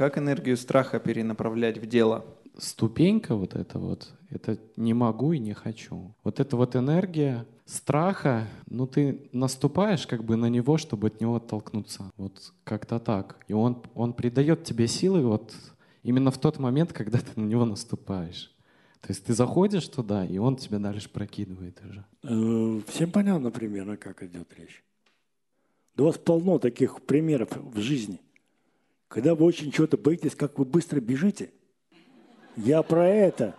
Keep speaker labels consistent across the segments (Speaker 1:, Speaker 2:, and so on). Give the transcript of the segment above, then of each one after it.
Speaker 1: Как энергию страха перенаправлять в дело?
Speaker 2: Ступенька вот эта вот, это не могу и не хочу. Вот эта вот энергия страха, ну ты наступаешь как бы на него, чтобы от него оттолкнуться. Вот как-то так. И он, он придает тебе силы вот именно в тот момент, когда ты на него наступаешь. То есть ты заходишь туда, и он тебя дальше прокидывает уже.
Speaker 3: Э, всем понятно примерно, как идет речь. Да у вас полно таких примеров в жизни. Когда вы очень чего-то боитесь, как вы быстро бежите. Я про это.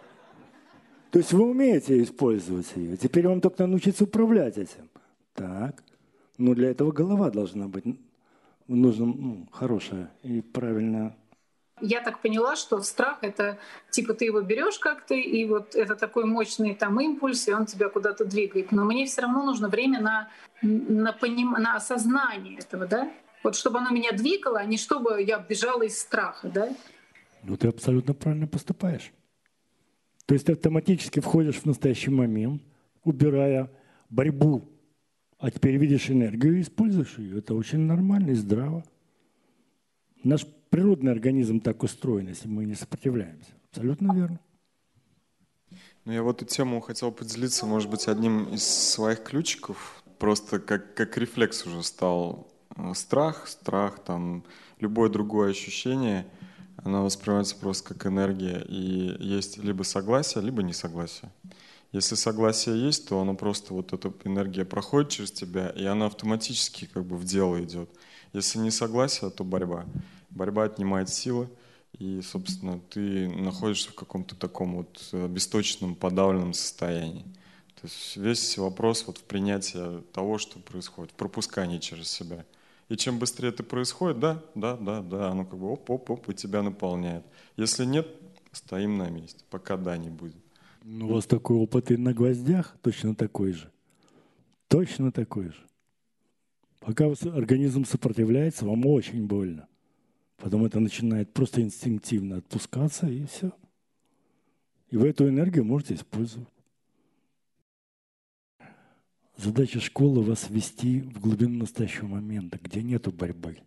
Speaker 3: То есть вы умеете использовать ее. Теперь вам только научиться управлять этим. Так. Но для этого голова должна быть нужна ну, хорошая и правильная
Speaker 4: я так поняла, что страх — это типа ты его берешь как-то, и вот это такой мощный там импульс, и он тебя куда-то двигает. Но мне все равно нужно время на, на, поним... на осознание этого, да? Вот чтобы оно меня двигало, а не чтобы я бежала из страха, да?
Speaker 3: Ну, ты абсолютно правильно поступаешь. То есть ты автоматически входишь в настоящий момент, убирая борьбу, а теперь видишь энергию и используешь ее. Это очень нормально и здраво. Наш природный организм так устроен, если мы не сопротивляемся. Абсолютно верно.
Speaker 5: Ну, я в эту тему хотел поделиться, может быть, одним из своих ключиков. Просто как, как рефлекс уже стал страх, страх, там, любое другое ощущение, оно воспринимается просто как энергия. И есть либо согласие, либо несогласие. Если согласие есть, то оно просто, вот эта энергия проходит через тебя, и она автоматически как бы в дело идет. Если не согласие, то борьба борьба отнимает силы, и, собственно, ты находишься в каком-то таком вот э, бесточном, подавленном состоянии. То есть весь вопрос вот в принятии того, что происходит, в пропускании через себя. И чем быстрее это происходит, да, да, да, да, оно как бы оп-оп-оп и тебя наполняет. Если нет, стоим на месте, пока да не будет.
Speaker 3: Ну, у вас такой опыт и на гвоздях точно такой же. Точно такой же. Пока организм сопротивляется, вам очень больно. Потом это начинает просто инстинктивно отпускаться, и все. И вы эту энергию можете использовать. Задача школы вас ввести в глубину настоящего момента, где нету борьбы.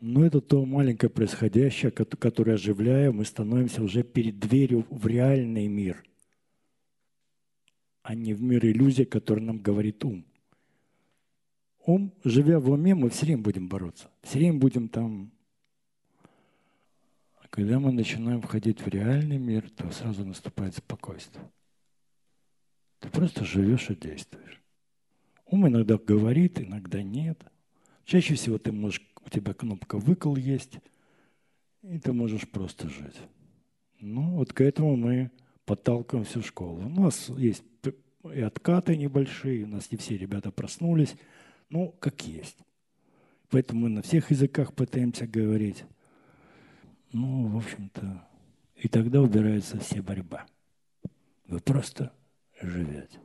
Speaker 3: Но это то маленькое происходящее, которое оживляя, мы становимся уже перед дверью в реальный мир, а не в мир иллюзий, который нам говорит ум ум, живя в уме, мы все время будем бороться. Все время будем там. А когда мы начинаем входить в реальный мир, то сразу наступает спокойствие. Ты просто живешь и действуешь. Ум иногда говорит, иногда нет. Чаще всего ты можешь, у тебя кнопка «выкол» есть, и ты можешь просто жить. Ну, вот к этому мы подталкиваем всю школу. У нас есть и откаты небольшие, у нас не все ребята проснулись – ну, как есть. Поэтому мы на всех языках пытаемся говорить. Ну, в общем-то, и тогда убирается вся борьба. Вы просто живете.